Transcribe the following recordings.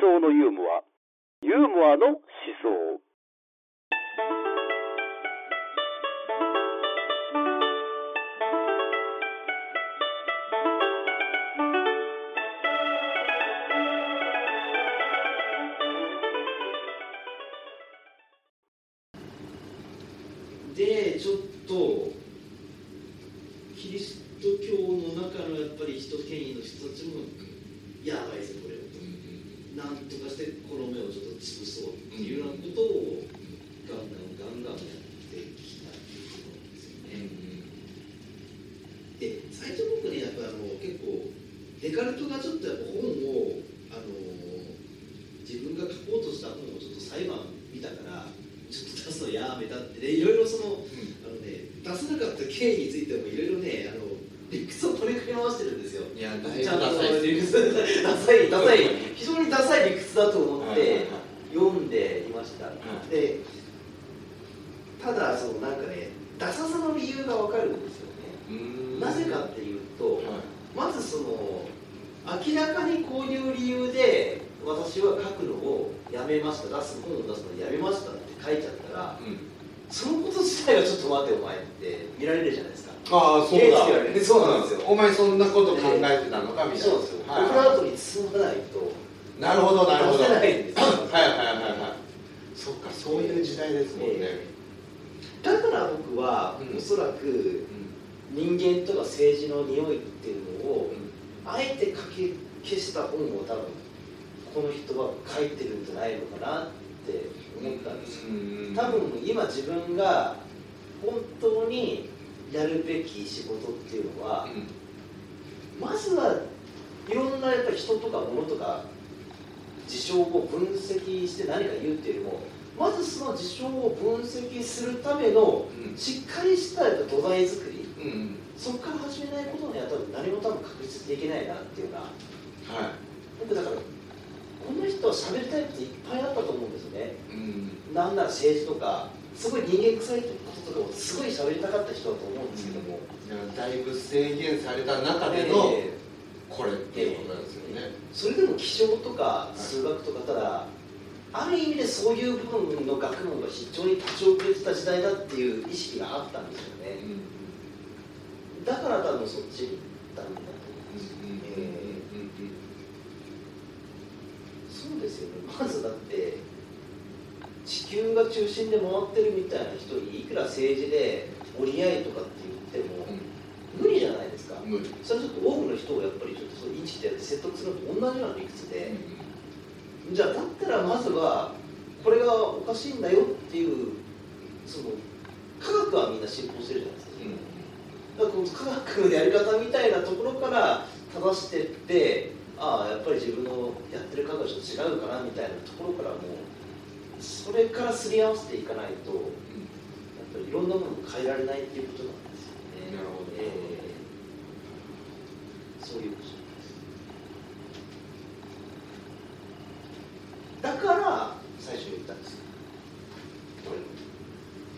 想のユーモア。ユーモアの思想。でちょっとキリスト教の中のやっぱり人権威の人たちもやばいぞこれと、なんとかしてこの目をちょっと潰そうっていうようなことをガンガンガンガンやってきたっていうことなんですよね。で最初僕ねやっぱあの結構デカルトがちょっとやっぱ本をあの自分が書こうとした本をちょっと裁判見たからちょっと出すのやめたってねいろいろそのあのね出さなかった経緯についてもいろいろねあの理屈を取り組み回してるんですよ。いやだいぶダサい理屈ダサいダサい非常にダサい理屈だと思って読んでいました。ん。でただそのなんかねダサさの理由がわかるんですよね。なぜかっていうと、まずその明らかにこういう理由で私は書くのをやめました出す本を出すのをやめましたって書いちゃったらそのこと自体がちょっと待てお前って見られるじゃないですか。ああそうだ。けられるそうなんですよ。お前そんなこと考えてたのかみたいな。そうですよ、はいオブラートに包まないと。なるほどなるほど。出せないんですよ。はいはいはいはいそっかそういう時代ですもんね、だから僕は、うん。おそらく人間とか政治の匂いっていうのを、あえて書き消した本を多分この人は書いてるんじゃないのかなって思ったんですよ。うん。多分今自分が本当にやるべき仕事っていうのはまずはいろんなやっぱり人とか物とか事象を分析して何か言うっていうよりもまずその事象を分析するためのうん。しっかりしたやっぱ土台作りうん。うん。そこから始めないことには多分何も多分確実でいけないなっていうのはは僕だからこの人は喋りたいこといっぱいあったと思うんですよね。いうん。なんなら政治とかすごい人間臭いこととかもすごい喋りたかった人だと思うんですけども、いやだいぶ制限された中でのえーこれっていうことなんですよね、それでも気象とか数学とかただある意味でそういう部分の学問が非常に立ち遅れてた時代だっていう意識があったんですよねだから多分そっちに行ったんだと思うんですよえーそうですよね。まずだって地球が中心で回ってるみたいな人にいくら政治で折り合いとかって言っても無理じゃないですか。無理それはちょっと多くの人をやっぱりちょっとそうインチキでやって説得するのと同じような理屈で、じゃあだったらまずはこれがおかしいんだよっていうその科学はみんな信奉してるじゃないですか、だからこの科学のやり方みたいなところから正してってああやっぱり自分のやってる科学と違うかなみたいなところからもうそれからすり合わせていかないとやっぱりいろんなものを変えられないっていうことなんですよね。なるほど。ええそういうことですだから最初に言ったんですよ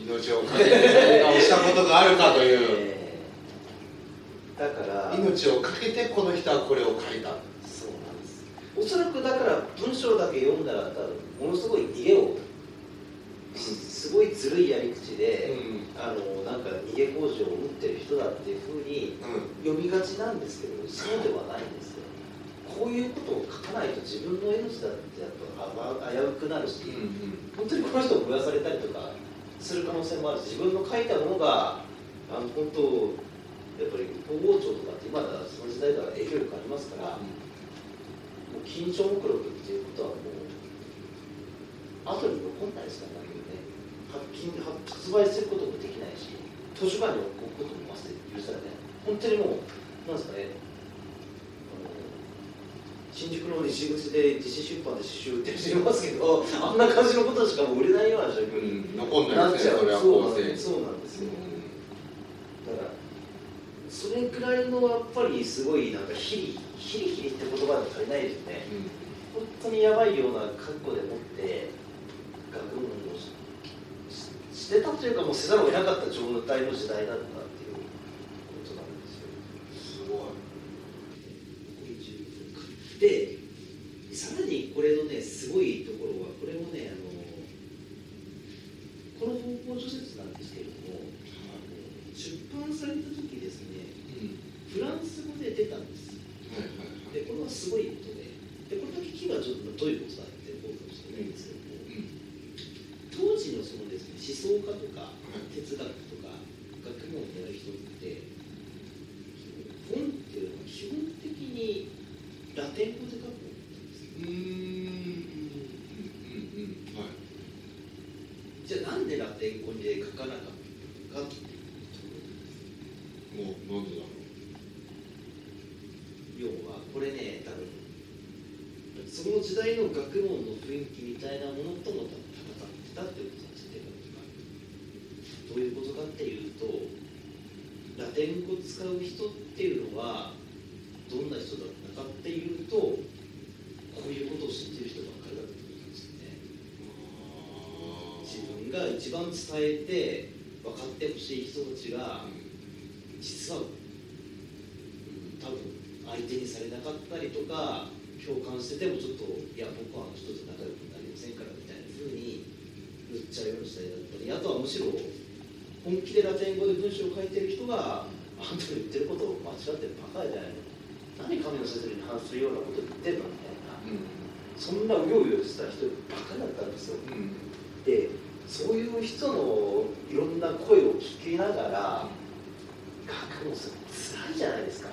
命を懸けて何かをしたことがあるかというええだから命を懸けてこの人はこれを書いたそうなんです。おそらくだから文章だけ読んだら多分ものすごい逃げをすごいずるいやり口で、あのなんか逃げ工事を持ってる人だっていうふうに読みがちなんですけどそうではないんですよ。こういうことを書かないと自分の命だってやっぱ危うくなる。し、本当にこの人を燃やされたりとかする可能性もあるし自分の書いたものがあの本当やっぱり統合庁とかって今だその時代では影響力ありますから、もう緊張目録っていうことはもう後に残んないですからね発金発発売することもできないし図書館に置くこともまず許されない。本当にもうなんですかね新宿の西口で自費出版で詩集売ってる人いますけどあんな感じのことしかもう売れないような状況に残んなっちゃうないですねそれはそうなんです。そうなんですよそれくらいのやっぱりすごいなんかヒリヒリヒリって言葉で足りないですよね本当にやばいような覚悟でもって学問をしてたというかもうせざるを得なかった状態の時代だったっていうことなんですよすごいでさらにこれのねすごいところはこれもねあのこの方法除雪なんですけれどもあの出版された時ですねフランス語で出たんですはいはいはいでこれはすごいことででこれだけ聞けばちょっとどういうことだって思うかもしれないんですけども当時のそのですね思想家とか哲学とか学問をやる人ってその本っていうのは基本的にラテン語で書くようん。うん。うん。うん。はいじゃあなん。でラテン語で書かなかったのかっていうともうなん。でだろ要はこれね多分その時代の学問の雰囲気みたいなものとも戦ってたってことなん。ですよどういうことかっていうとラテン語を使う人っていうのはどん。な人だ伝えて分かってほしい人たちが実は多分相手にされなかったりとか共感しててもちょっといや僕はあの人と仲良くなりませんからみたいな風に言っちゃうような時代だったりあとはむしろ本気でラテン語で文章を書いてる人があんたの言ってることを間違ってるバカじゃないの。何神の説理に反するようなこと言ってんのみたいな。うん。そんなうようよした人バカだったんですよ。うん。でそういう人のいろんな声を聞きながら学問するの辛いじゃないですか。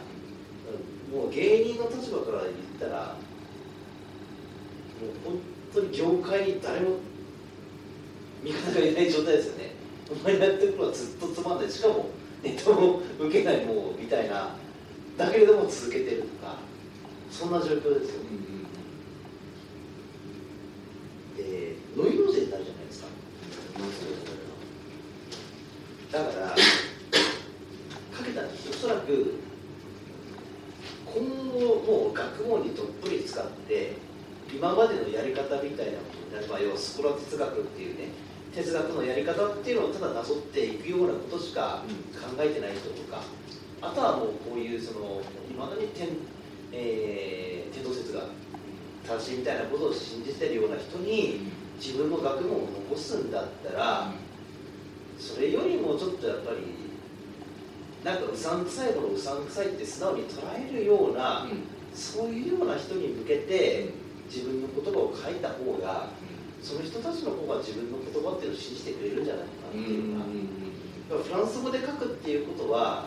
もう芸人の立場から言ったらもう本当に業界に誰も味方がいない状態ですよね。お前やってることはずっとつまんない。しかもネタも受けないもうみたいなだけれども続けてるとかそんな状況ですよでノイだからかけたおそらく今後もう学問にどっぷり使って今までのやり方みたいなことになれば要はスコラ哲学っていうね哲学のやり方っていうのをただなぞっていくようなことしか考えてない人とかあとはもうこういうそのいまだに天,、えー、天動説が正しいみたいなことを信じてるような人に自分の学問を残すんだったらそれよりもちょっとやっぱりなんかうさんくさいものをうさんくさいって素直に捉えるようなそういうような人に向けて自分の言葉を書いた方がその人たちの方が自分の言葉っていうのを信じてくれるんじゃないかなっていうのがだからフランス語で書くっていうことは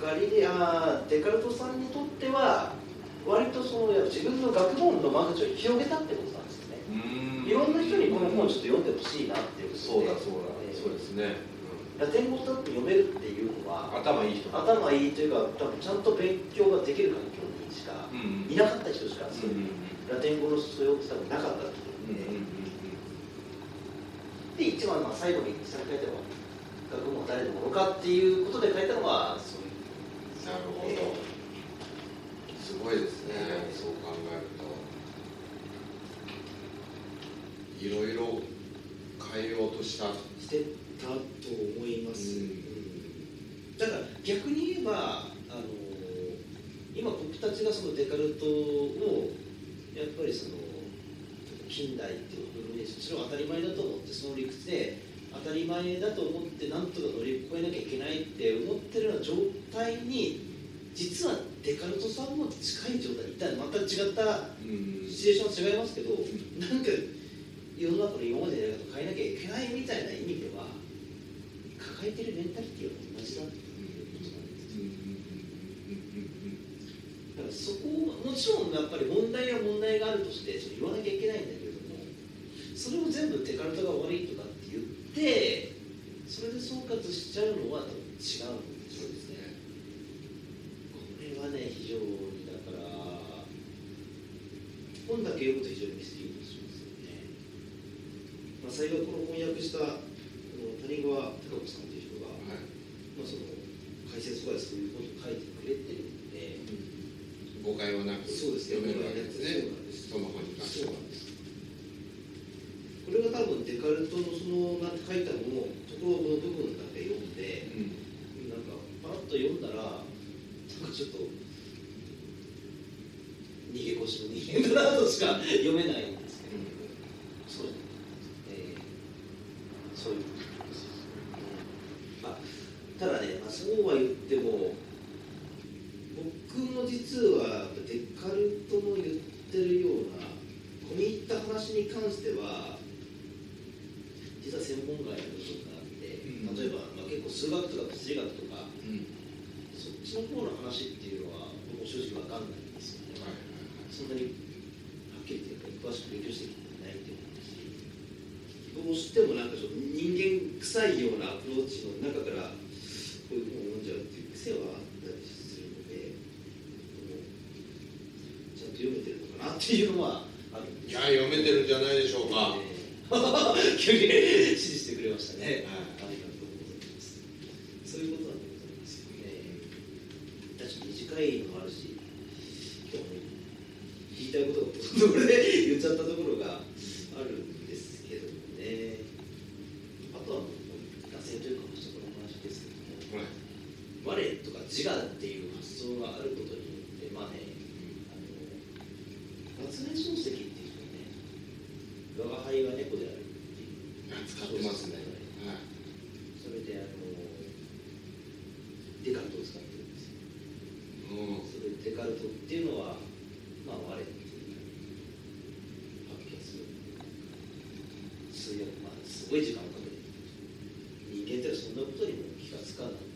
ガリレアデカルトさんにとっては割とその自分の学問の間口を広げたってことなんですよね。いろんな人にこの本をちょっと読んでほしいなっていうことでそうだそうだ。えーそうですね。ラテン語だって読めるっていうのは頭いい人。頭いいというか多分ちゃんと勉強ができる環境にしかうんいなかった人しかそういううんラテン語の素養って多分なかったと思うんで、で一番まあ最後に下に書いたのは学問は誰のものかっていうことで書いたのはそういう。なるほどすごいですね。そう考えると。いろいろ変えようとした。してたと思います、うん。うん。だから逆に言えばあの今僕たちがそのデカルトをやっぱりその近代っていう部分にそれは当たり前だと思ってその理屈で当たり前だと思ってなんとか乗り越えなきゃいけないって思ってるような状態に実はデカルトさんも近い状態。にいたまた違ったうん。シチュエーションは違いますけど、なんか世の中の今までのやり方を変えなきゃいけないみたいな意味では抱えてるメンタリティは同じだっていうことなんです。だからそこをもちろんやっぱり問題は問題があるとしてそれ言わなきゃいけないんだけれどもそれを全部デカルトが悪いとかって言ってそれで総括しちゃうのは多分違うんですよ。ねこれはね非常にだから本だけ読むと非常にミスリードしますよね、まあ、幸いこの翻訳したこの谷川貴子さんという人が、はい。まあ、その解説とかでそういうことを書いてくれてるんで。誤解はなくそうですね読めるわけですね。そうなんです。その本に関しては。これが多分デカルトのそのなんて書いたのをところの部分だけ読んでうん。なんかパラッと読んだらちょっと逃げ腰の逃げ変だなとしか読めないんですけど、そうです、えーそういうことです、うんあただね、まあ、そうは言っても僕も実はデカルトの言ってるような込み入った話に関しては実は専門外の部分があって、例えば、まあ、結構数学とか物理学とかうん。その方の話っていうのは僕も正直わかんないんですよね、はい。そんなにはっきり言って詳しく勉強してきてないって思うしどうしてもなんかちょっと人間臭いようなアプローチの中からこういう本を読んじゃうっていう癖はあったりするのでちゃんと読めてるのかなっていうのはあるんですいや読めてるんじゃないでしょうか、急に指示してくれましたね。はいありがとうございます。そういうことなんでございますよね。し短いのもあるし、今日も、言いたいことがどれで言っちゃったところがあるんですけどもね。あとはもう、脱線というか、そこの話ですけども、これ我とか自我っていう発想があることによって、まあね、あの夏目漱石っていう人ね、我が輩は猫であるっていう。使ってますね、はいそれであのデカルトを使ってるんですよ。うんそれでデカルトっていうのは、まあ、我っていう発見する。数学、まあ、すい時間をかけて、人間ってそんなことにも気がつかないの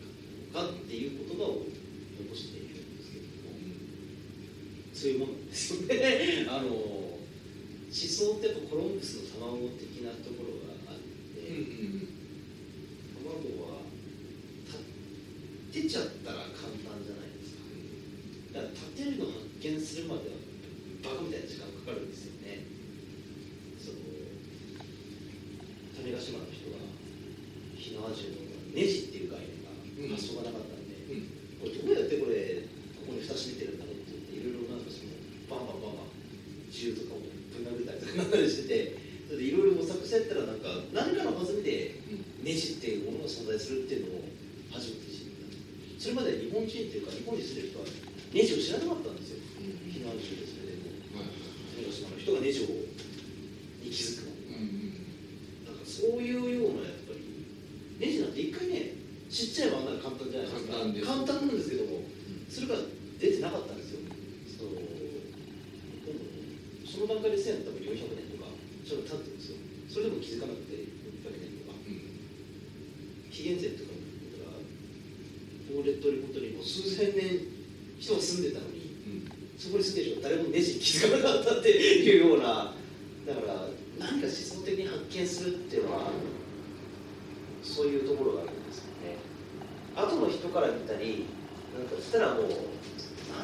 かっていう言葉を残しているんですけども、そういうものなんですよね。あの思想ってやっぱコロンブスの卵的なところがあって、卵は立てちゃったら簡単じゃないですかだから立てるの発見するまではバカみたいな時間かかるんですよねその種子島の人は火縄銃のネジっていう概念が発想がなかったんで、うんこれどうやってこれここに蓋閉めてるんだろうって言っていろいろなんかそのバンバンバンバン銃とかをぶん殴ったりとかなんだりしててそれでいろいろ模索してやったらなんか何かの弾みでネジっていうものが存在するっていうのを初めて知ったそれまで日本人っていうか日本に住んでる人はネジを知らなかったんですようん避難中でそれでもはい種子島の人がネジをに気づくの。うんなんかそういうようなやっぱりネジなんて一回ね知っちゃえばあんなの簡単じゃないですか。簡単です簡単なんですけどもそれが出てなかったんですよ。そう。でもその段階で1000多分400年人が住んでたのに、うん、そこに住んでる人誰もネジに気づかなかったっていうようなだから何か思想的に発見するっていうのは、そういうところがあるんですよね。後の人から見たりなんかしたらもう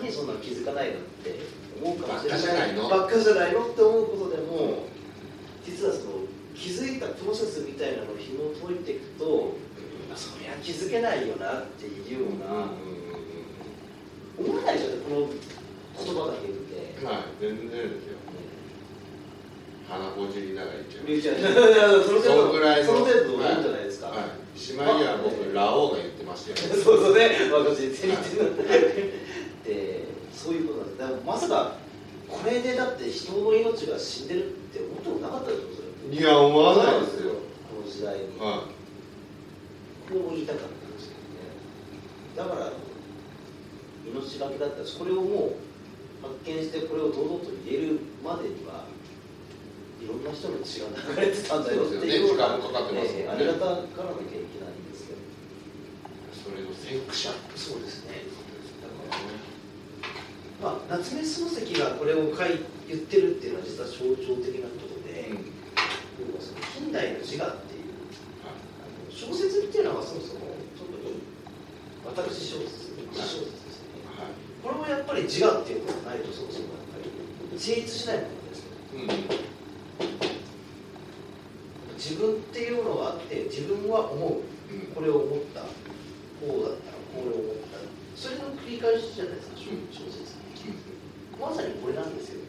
何そんな気づかないのって思うかもしれない。ばっかじゃないの？って思うことでも実はその気づいたプロセスみたいなのを紐解いていくと、あ、そりゃ気づけないよなっていうような。思わないでしょこの言葉だけ見て。はい全然ですよ。鼻ほじりながら言っちゃうミュージアムそのぐらいのその程度でいいんじゃないですか、はい。しまいには僕ラオウが言ってましたよ。そうそうね。私言ってない。でそういうことなんですまさかこれでだって人の命が死んでるって思ってもなかったでしょいや思わないですよ。この時代に、はこれを言いたかったんですけどね。だから命がけだったしこれをもう発見してこれを堂々と言えるまでにはいろんな人の血が流れてたんだよっていうようなそうですよね。時間もかかってまありがたがらなきゃいけないんですけどいそれの先駆者そうですね。だからまあ、夏目漱石がこれを書い言ってるっていうのは実は象徴的なことで、うん。要はその近代の自我っていうはあの小説っていうのはそもそも特に私小説私小説ですね、いはいこれもやっぱり自我っていうのがないとそもそもやっぱり成立しないものですうん。自分っていうのがあって自分は思う。うんこれを思った。こうだった。らこれを思った。それの繰り返しじゃないですか小うん小説まさにこれなんですよ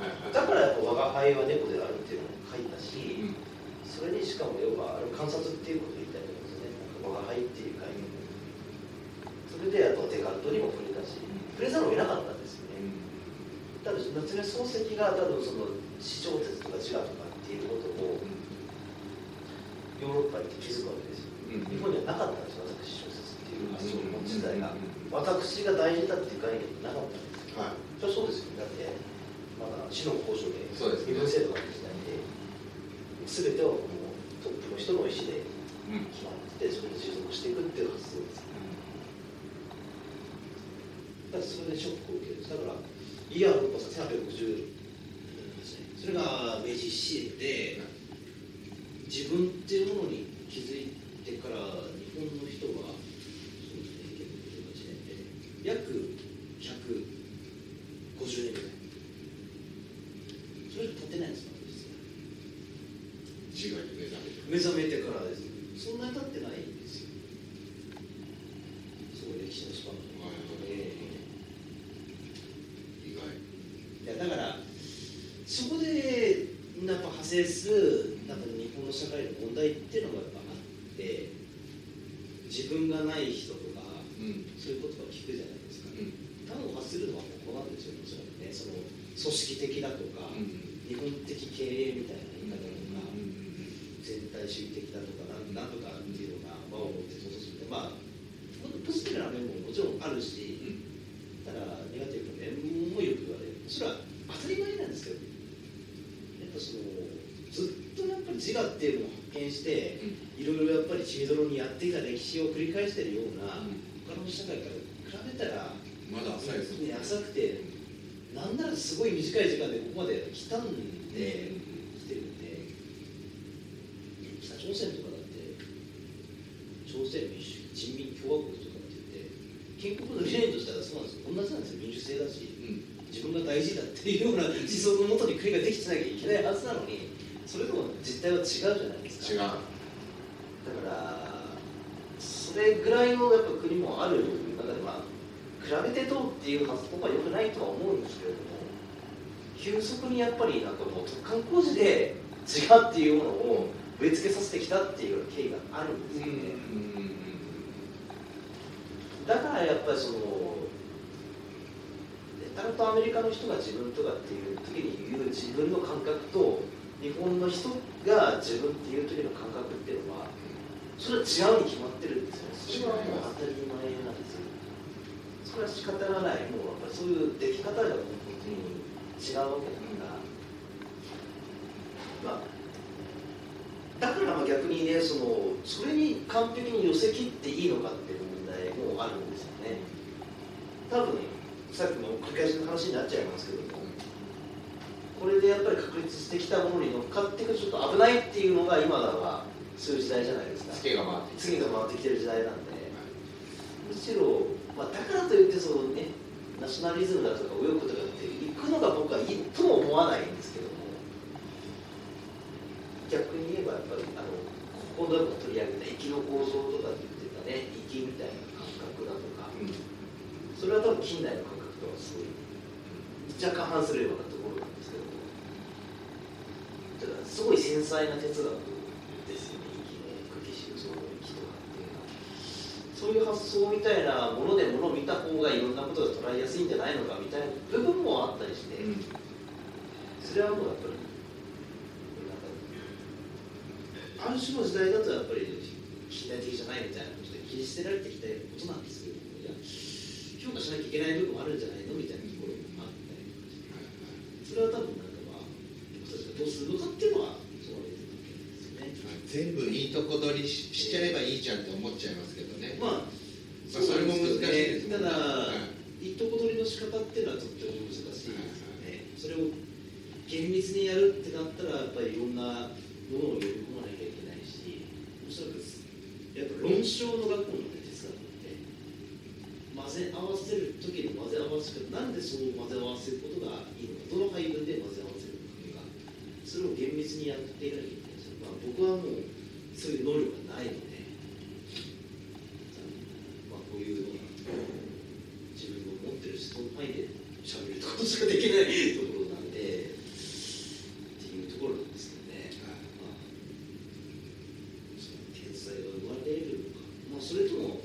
はいはいだからやっぱ我が輩は猫であるっていうのを書いたし、うんそれにしかも要はあれ観察っていうことを言いたいと思うんですよねなんか我が輩っていう概念それであとデカルトにも触れたし触れざるを得なかったんですよねだ多分夏目漱石が多分その地上鉄とか自我とかっていうことをヨーロッパに行って気づくわけですよ、うん日本にはなかったんです私小説っていう発想の時代が、うん私が大事だっていう概念がなかったんですよ。はい。それはそうですよ。だってまだ死の交渉で身分制度がある時代で全てをもうトップの人の意思でうん。決まっててそれで持続していくっていう発想ですだからそれでショックを受ける。だからイヤーロッパさ1860それが明治維新で自分っていうものに気づいてから日本の人はそうですね1958年で約150年ぐらい。それしか経ってないんですよ実は自我に目覚めて。目覚めてからですそんなに経ってないんですよすごい歴史のスパンが、はいえ意外えいやだからそこでやっぱ派生するなんか日本の社会の問題っていうのがやっぱあって自分がない人とかうんそういうことを聞くじゃないですか、うん単を発するのはここなんですよもちろんねその組織的だとか、うん日本的経営みたいな言い方とか、うん全体主義的だとかなんなんとかっていうのが輪を持ってそうするとまあポジティブな面ももちろんあるし、ただネガティブな面もよく言われる。それは当たり前なんですけどやっぱそのずっとやっぱり自我っていうのを発見していろいろやっぱり血みどろにやってきた歴史を繰り返しているような、他の社会から比べたらまだ浅いですね浅くてなんならすごい短い時間でここまで来たんで、来てるんで北朝鮮とかだって朝鮮民主人民共和国とかって言って建国の理念としてはそうなんですよ同じなんですよ民主制だし自分が大事だっていうような思想のもとに国ができてなきゃいけないはずなのにそれとも実態は違うじゃないですか。違う。だからそれぐらいのやっぱ国もある中でまあ比べてどうっていう発想は良くないとは思うんですけれども急速にやっぱりなんかもう突貫工事で違うっていうものを植え付けさせてきたっていう経緯があるんですよね、だからやっぱりそのたらとアメリカの人が自分とかっていう時に言う自分の感覚と日本の人が自分っていう時の感覚っていうのはそれは違うに決まってるんですよね。それはもう当たり前なんですよ。それは仕方がない。もうやっぱそういう出来方が本当に違うわけだから、まあだから逆にねそのそれに完璧に寄せ切っていいのかっていう問題もあるんですよね。多分さっきの繰り返しの話になっちゃいますけどもこれでやっぱり確立してきたものに乗っかっていくとちょっと危ないっていうのが今だはそういう時代じゃないですか。ツケが回って次が回ってきてる時代なんでむしろ、まあ、だからといってそのね。ナショナリズムだとか右翼とかって行くのが僕はいいとも思わないんですけども逆に言えばやっぱりあのここでも取り上げた息の構造とかって言ってたね。息みたいな感覚だとか。それは多分近代の感覚とはすごい若干反するようなところなん。ですけどもだからすごい繊細な哲学ですよね息の茎修造の息とかっていうのはそういう発想みたいなものでものを見た方がいろん。なことが捉えやすいんじゃないのかみたいな部分もあったりして、それはもうやっぱりなんかある種の時代だとやっぱり近代的じゃないみたいなことで切り捨てられてきたことなんですけどなきゃいけない部分もあるんじゃないのみたいなところもあそれは多分なんかまあ僕たちがどうするのかっていうのは。全部いいとこ取りししちゃえばいいじゃんって思っちゃいますけどね、まあ、まあそれも難しいですねただ、はいいいとこ取りの仕方っていうのはとっても難しいですよね。それを厳密にやるってなったら、やっぱりいろんなものを呼び込まなきゃいけないし、おそらく、やっぱ論証の学校ぜ合わせる時の混ぜ合わせ方、なんでその混ぜ合わせることがいいのか、どの配分で混ぜ合わせるのかとか、それを厳密にやっていかなきゃいけないですよ。まあ、僕はもう、そういう能力がないので、まあ、こういうのが自分の持ってる思想の範囲で喋るってことしかできないところなんでっていうところなんですけどね、まあ、その天才が生まれるのか、まあ、それとも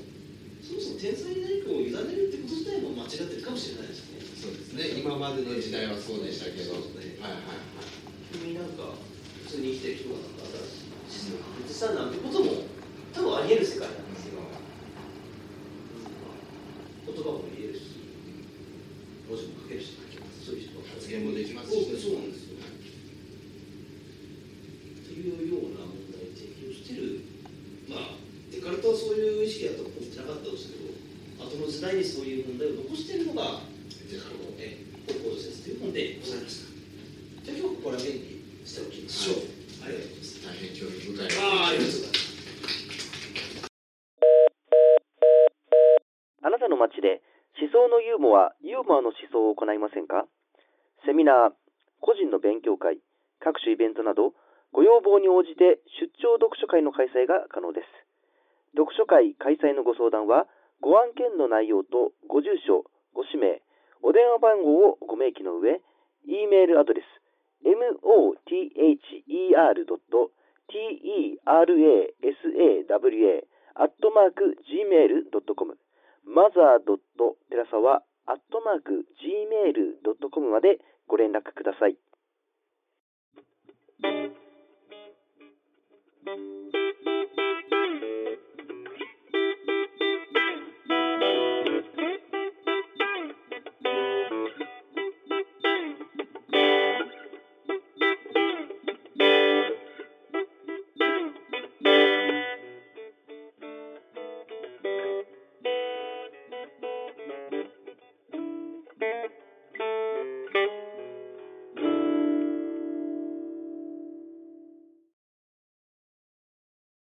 そもそも天才に何かを委ねるってこと自体も間違ってるかもしれないですね。そうですね今までの時代はそそうでしたけど。はいはいはい君なんか普通に生きてる人がなんか新しい地図を確立したなんてことも多分ありえる世界なんですよ、言葉も言えるし文字も書けるしそういう人が発言もできますそうしねそうなんですよというような問題提起をしてるまあデカルトはそういう意識だと思ってなかったんですけど後の時代にそういう問題を残しているのがデカルトえー、高度説という本でございました。じゃあ今日ここら辺にしておきましょう。ありがとうございます。大変興味深いああ、ありがとうございます。あなたの街で思想のユーモア、ユーモアの思想を行いませんか？セミナー、個人の勉強会、各種イベントなど、ご要望に応じて出張読書会の開催が可能です。読書会開催のご相談は、ご案件の内容とご住所、ご氏名、お電話番号をご明記の上、E メールアドレス mother.terasawa.gmail.com mother.terasawa.gmail.com までご連絡ください。